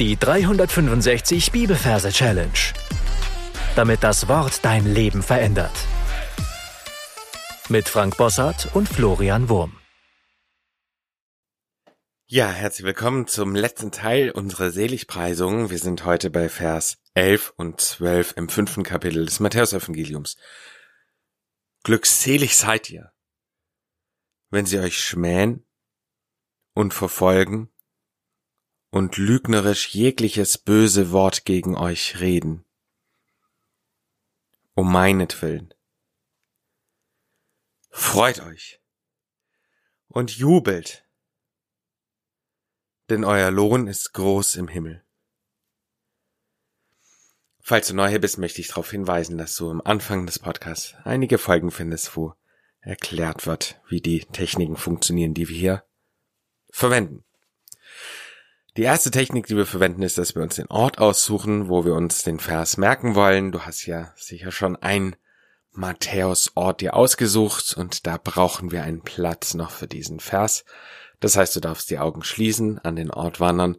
Die 365 Bibelverse Challenge. Damit das Wort dein Leben verändert. Mit Frank Bossart und Florian Wurm. Ja, herzlich willkommen zum letzten Teil unserer Seligpreisung. Wir sind heute bei Vers 11 und 12 im fünften Kapitel des Matthäusevangeliums. Glückselig seid ihr, wenn sie euch schmähen und verfolgen und lügnerisch jegliches böse Wort gegen euch reden. Um meinetwillen. Freut euch und jubelt, denn euer Lohn ist groß im Himmel. Falls du neu hier bist, möchte ich darauf hinweisen, dass du am Anfang des Podcasts einige Folgen findest, wo erklärt wird, wie die Techniken funktionieren, die wir hier verwenden. Die erste Technik, die wir verwenden, ist, dass wir uns den Ort aussuchen, wo wir uns den Vers merken wollen. Du hast ja sicher schon einen Matthäus-Ort dir ausgesucht und da brauchen wir einen Platz noch für diesen Vers. Das heißt, du darfst die Augen schließen, an den Ort wandern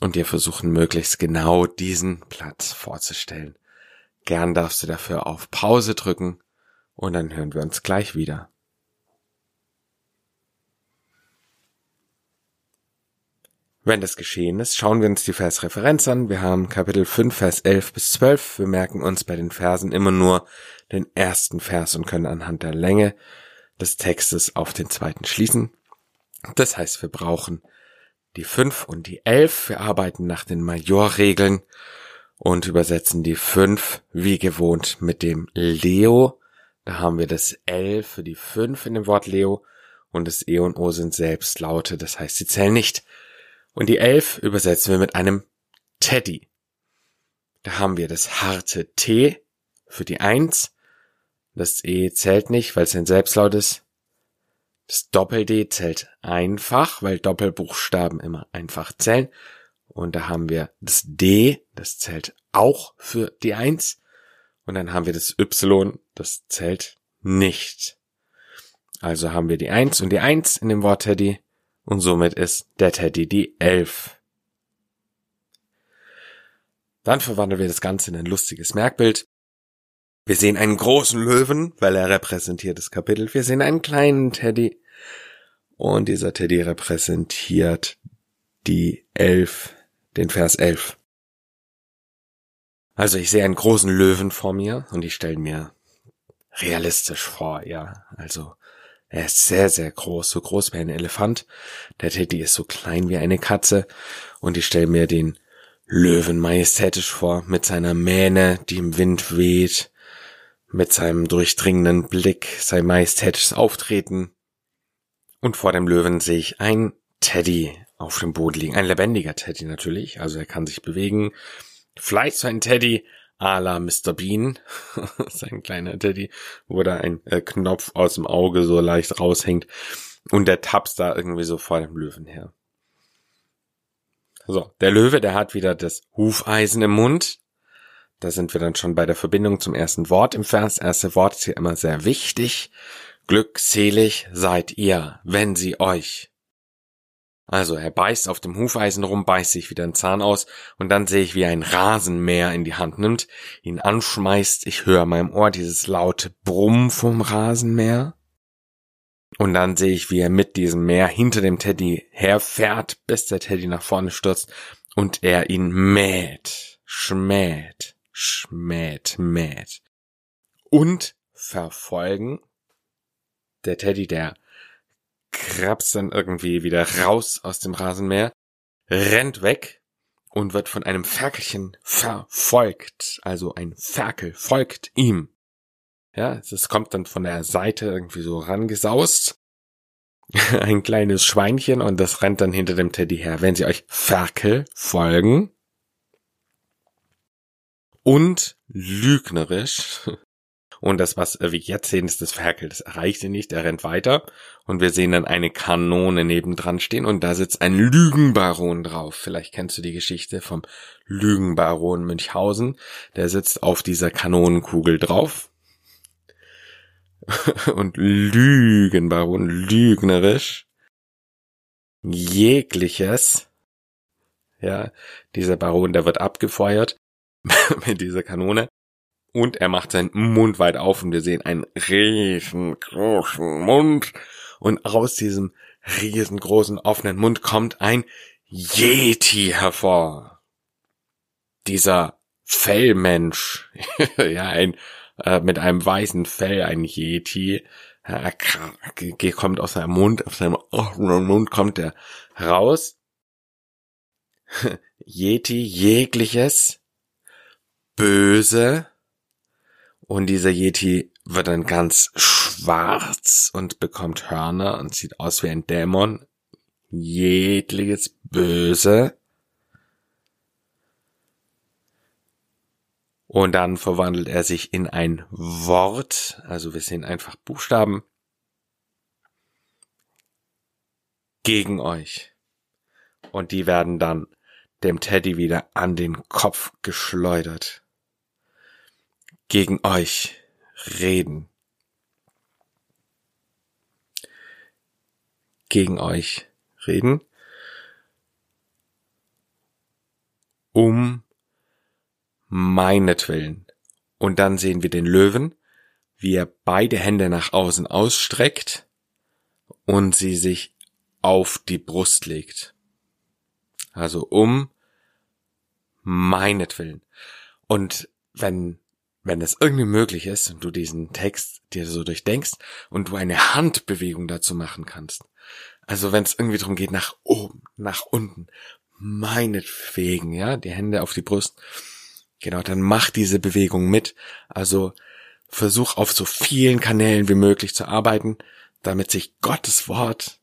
und dir versuchen, möglichst genau diesen Platz vorzustellen. Gern darfst du dafür auf Pause drücken und dann hören wir uns gleich wieder. Wenn das geschehen ist, schauen wir uns die Versreferenz an. Wir haben Kapitel 5, Vers 11 bis 12. Wir merken uns bei den Versen immer nur den ersten Vers und können anhand der Länge des Textes auf den zweiten schließen. Das heißt, wir brauchen die 5 und die 11. Wir arbeiten nach den Majorregeln und übersetzen die 5 wie gewohnt mit dem Leo. Da haben wir das L für die 5 in dem Wort Leo und das E und O sind selbst Laute, das heißt, sie zählen nicht. Und die elf übersetzen wir mit einem Teddy. Da haben wir das harte T für die Eins. Das E zählt nicht, weil es ein Selbstlaut ist. Das Doppel-D zählt einfach, weil Doppelbuchstaben immer einfach zählen. Und da haben wir das D, das zählt auch für die Eins. Und dann haben wir das Y, das zählt nicht. Also haben wir die Eins und die Eins in dem Wort Teddy. Und somit ist der Teddy die Elf. Dann verwandeln wir das Ganze in ein lustiges Merkbild. Wir sehen einen großen Löwen, weil er repräsentiert das Kapitel. Wir sehen einen kleinen Teddy. Und dieser Teddy repräsentiert die Elf, den Vers elf. Also ich sehe einen großen Löwen vor mir und ich stelle mir realistisch vor, ja. Also er ist sehr, sehr groß, so groß wie ein Elefant. Der Teddy ist so klein wie eine Katze. Und ich stelle mir den Löwen majestätisch vor, mit seiner Mähne, die im Wind weht, mit seinem durchdringenden Blick, sein majestätisches Auftreten. Und vor dem Löwen sehe ich ein Teddy auf dem Boden liegen. Ein lebendiger Teddy natürlich, also er kann sich bewegen. Vielleicht so ein Teddy, à la Mr. Bean, sein kleiner Teddy, wo da ein äh, Knopf aus dem Auge so leicht raushängt und der tapst da irgendwie so vor dem Löwen her. So, der Löwe, der hat wieder das Hufeisen im Mund. Da sind wir dann schon bei der Verbindung zum ersten Wort im Vers. Erste Wort ist hier immer sehr wichtig. Glückselig seid ihr, wenn sie euch also er beißt auf dem Hufeisen rum, beißt sich wieder einen Zahn aus und dann sehe ich, wie er ein Rasenmäher in die Hand nimmt, ihn anschmeißt, ich höre meinem Ohr dieses laute Brumm vom Rasenmäher. Und dann sehe ich, wie er mit diesem Mäher hinter dem Teddy herfährt, bis der Teddy nach vorne stürzt und er ihn mäht, schmäht, schmäht, mäht. Und verfolgen. Der Teddy, der krabst dann irgendwie wieder raus aus dem Rasenmäher, rennt weg und wird von einem Ferkelchen verfolgt. Also ein Ferkel folgt ihm. Ja, es kommt dann von der Seite irgendwie so rangesaust. ein kleines Schweinchen und das rennt dann hinter dem Teddy her. Wenn sie euch Ferkel folgen und lügnerisch und das, was wir jetzt sehen, ist das Ferkel. Das erreicht ihn nicht. Er rennt weiter. Und wir sehen dann eine Kanone nebendran stehen. Und da sitzt ein Lügenbaron drauf. Vielleicht kennst du die Geschichte vom Lügenbaron Münchhausen. Der sitzt auf dieser Kanonenkugel drauf. und Lügenbaron, lügnerisch, jegliches Ja, dieser Baron, der wird abgefeuert mit dieser Kanone. Und er macht seinen Mund weit auf und wir sehen einen riesengroßen Mund. Und aus diesem riesengroßen offenen Mund kommt ein Yeti hervor. Dieser Fellmensch. ja, ein, äh, mit einem weißen Fell, ein Yeti. Er kommt aus seinem Mund, aus seinem offenen Mund kommt er raus. Yeti jegliches Böse. Und dieser Yeti wird dann ganz schwarz und bekommt Hörner und sieht aus wie ein Dämon. Jegliches Böse. Und dann verwandelt er sich in ein Wort. Also wir sehen einfach Buchstaben. Gegen euch. Und die werden dann dem Teddy wieder an den Kopf geschleudert. Gegen euch reden. Gegen euch reden. Um meinetwillen. Und dann sehen wir den Löwen, wie er beide Hände nach außen ausstreckt und sie sich auf die Brust legt. Also um meinetwillen. Und wenn, wenn es irgendwie möglich ist und du diesen Text dir so durchdenkst und du eine Handbewegung dazu machen kannst. Also wenn es irgendwie darum geht, nach oben, nach unten, meinetwegen, ja, die Hände auf die Brust Genau, dann mach diese Bewegung mit. Also versuch auf so vielen Kanälen wie möglich zu arbeiten, damit sich Gottes Wort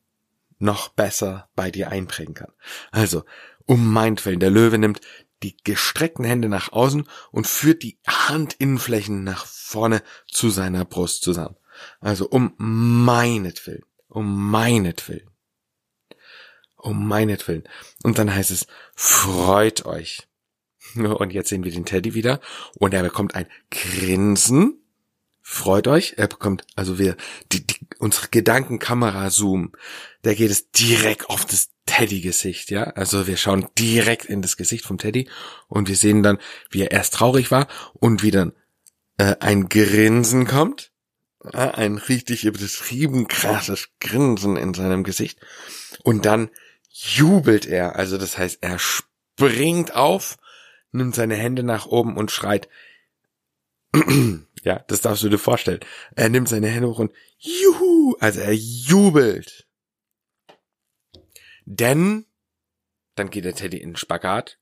noch besser bei dir einprägen kann. Also, um meinetwillen, der Löwe nimmt die gestreckten Hände nach außen und führt die Handinnenflächen nach vorne zu seiner Brust zusammen. Also um meinetwillen, um meinetwillen, um meinetwillen. Und dann heißt es, freut euch. Und jetzt sehen wir den Teddy wieder und er bekommt ein Grinsen. Freut euch, er bekommt, also wir, die, die, unsere Gedankenkamera zoom, da geht es direkt auf das Teddy-Gesicht, ja. Also wir schauen direkt in das Gesicht vom Teddy und wir sehen dann, wie er erst traurig war und wie dann äh, ein Grinsen kommt. Ja, ein richtig übertrieben krasses Grinsen in seinem Gesicht. Und dann jubelt er, also das heißt, er springt auf nimmt seine Hände nach oben und schreit. ja, das darfst du dir vorstellen. Er nimmt seine Hände hoch und juhu, also er jubelt. Denn dann geht der Teddy in den Spagat,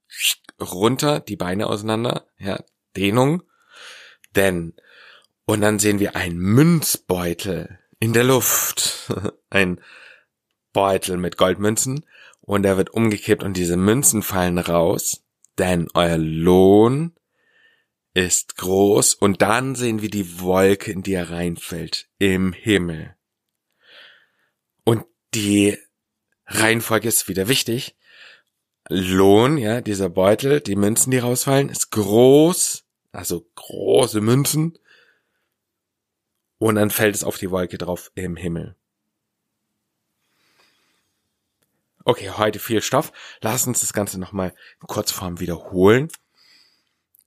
runter, die Beine auseinander, ja, Dehnung. Denn, und dann sehen wir einen Münzbeutel in der Luft. Ein Beutel mit Goldmünzen. Und er wird umgekippt und diese Münzen fallen raus denn euer Lohn ist groß und dann sehen wir die Wolke, in die er reinfällt, im Himmel. Und die Reihenfolge ist wieder wichtig. Lohn, ja, dieser Beutel, die Münzen, die rausfallen, ist groß, also große Münzen. Und dann fällt es auf die Wolke drauf im Himmel. Okay, heute viel Stoff. Lass uns das Ganze nochmal in Kurzform wiederholen.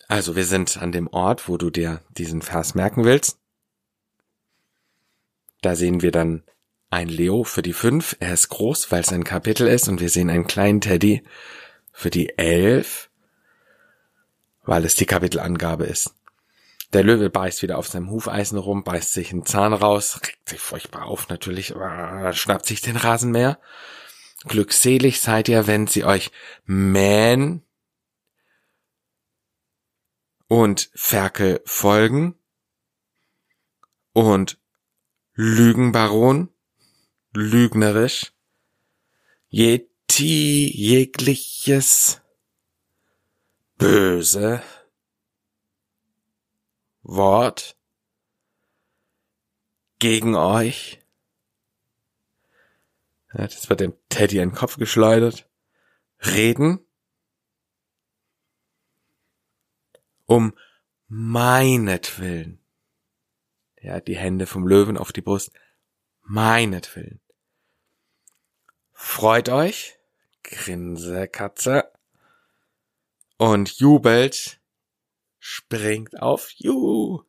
Also wir sind an dem Ort, wo du dir diesen Vers merken willst. Da sehen wir dann ein Leo für die fünf. Er ist groß, weil es ein Kapitel ist. Und wir sehen einen kleinen Teddy für die elf, weil es die Kapitelangabe ist. Der Löwe beißt wieder auf seinem Hufeisen rum, beißt sich einen Zahn raus, regt sich furchtbar auf natürlich, schnappt sich den Rasenmäher Glückselig seid ihr, wenn sie euch mähen und Ferkel folgen und Lügenbaron, lügnerisch, Yeti, jegliches böse Wort gegen euch das wird dem Teddy in den Kopf geschleudert. Reden. Um meinetwillen. Ja, die Hände vom Löwen auf die Brust. Meinetwillen. Freut euch. Grinse, Katze. und jubelt, springt auf Ju.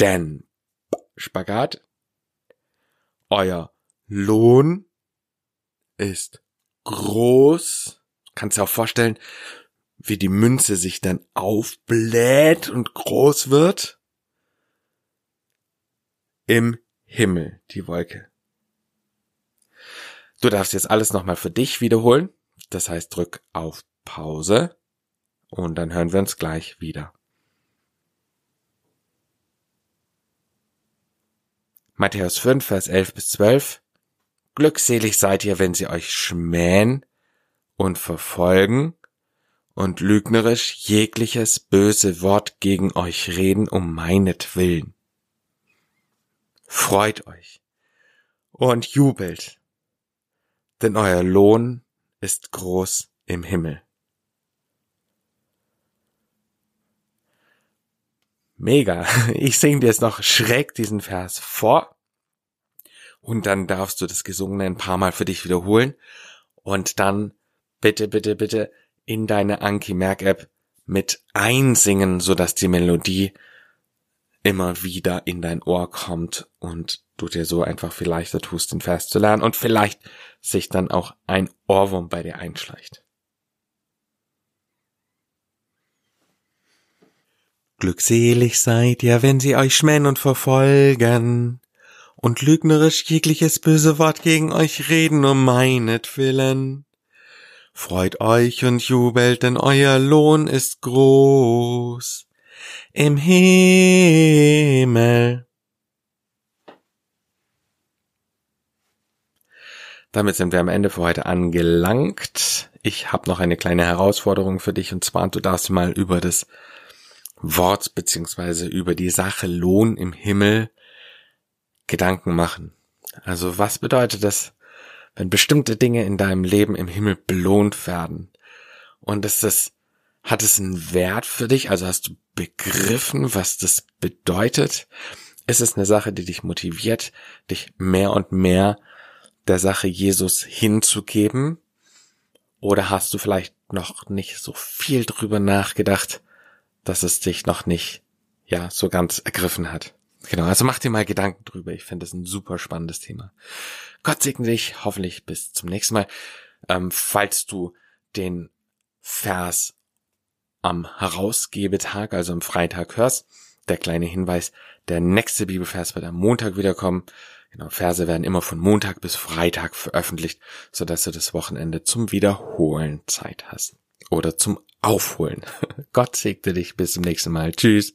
Denn Spagat, euer Lohn ist groß. Kannst dir auch vorstellen, wie die Münze sich dann aufbläht und groß wird. Im Himmel, die Wolke. Du darfst jetzt alles nochmal für dich wiederholen. Das heißt, drück auf Pause und dann hören wir uns gleich wieder. Matthäus 5, Vers 11 bis 12. Glückselig seid ihr, wenn sie euch schmähen und verfolgen und lügnerisch jegliches böse Wort gegen euch reden um meinetwillen. Freut euch und jubelt, denn euer Lohn ist groß im Himmel. Mega. Ich singe dir jetzt noch schräg diesen Vers vor. Und dann darfst du das Gesungene ein paar Mal für dich wiederholen. Und dann bitte, bitte, bitte in deine Anki-Merk-App mit einsingen, sodass die Melodie immer wieder in dein Ohr kommt und du dir so einfach viel leichter tust, den Vers zu lernen und vielleicht sich dann auch ein Ohrwurm bei dir einschleicht. Glückselig seid ihr, wenn sie euch schmähen und verfolgen und lügnerisch jegliches böse Wort gegen euch reden um meinetwillen. Freut euch und jubelt, denn euer Lohn ist groß im Himmel. Damit sind wir am Ende für heute angelangt. Ich habe noch eine kleine Herausforderung für dich und zwar du darfst mal über das Wort beziehungsweise über die Sache Lohn im Himmel Gedanken machen. Also was bedeutet das, wenn bestimmte Dinge in deinem Leben im Himmel belohnt werden? Und ist das, hat es einen Wert für dich? Also hast du begriffen, was das bedeutet? Ist es eine Sache, die dich motiviert, dich mehr und mehr der Sache Jesus hinzugeben? Oder hast du vielleicht noch nicht so viel drüber nachgedacht, dass es dich noch nicht, ja, so ganz ergriffen hat. Genau, also mach dir mal Gedanken drüber. Ich finde das ein super spannendes Thema. Gott segne dich, hoffentlich bis zum nächsten Mal. Ähm, falls du den Vers am Herausgebetag, also am Freitag hörst, der kleine Hinweis, der nächste Bibelvers wird am Montag wiederkommen. Genau, Verse werden immer von Montag bis Freitag veröffentlicht, sodass du das Wochenende zum Wiederholen Zeit hast. Oder zum Aufholen. Gott segne dich. Bis zum nächsten Mal. Tschüss.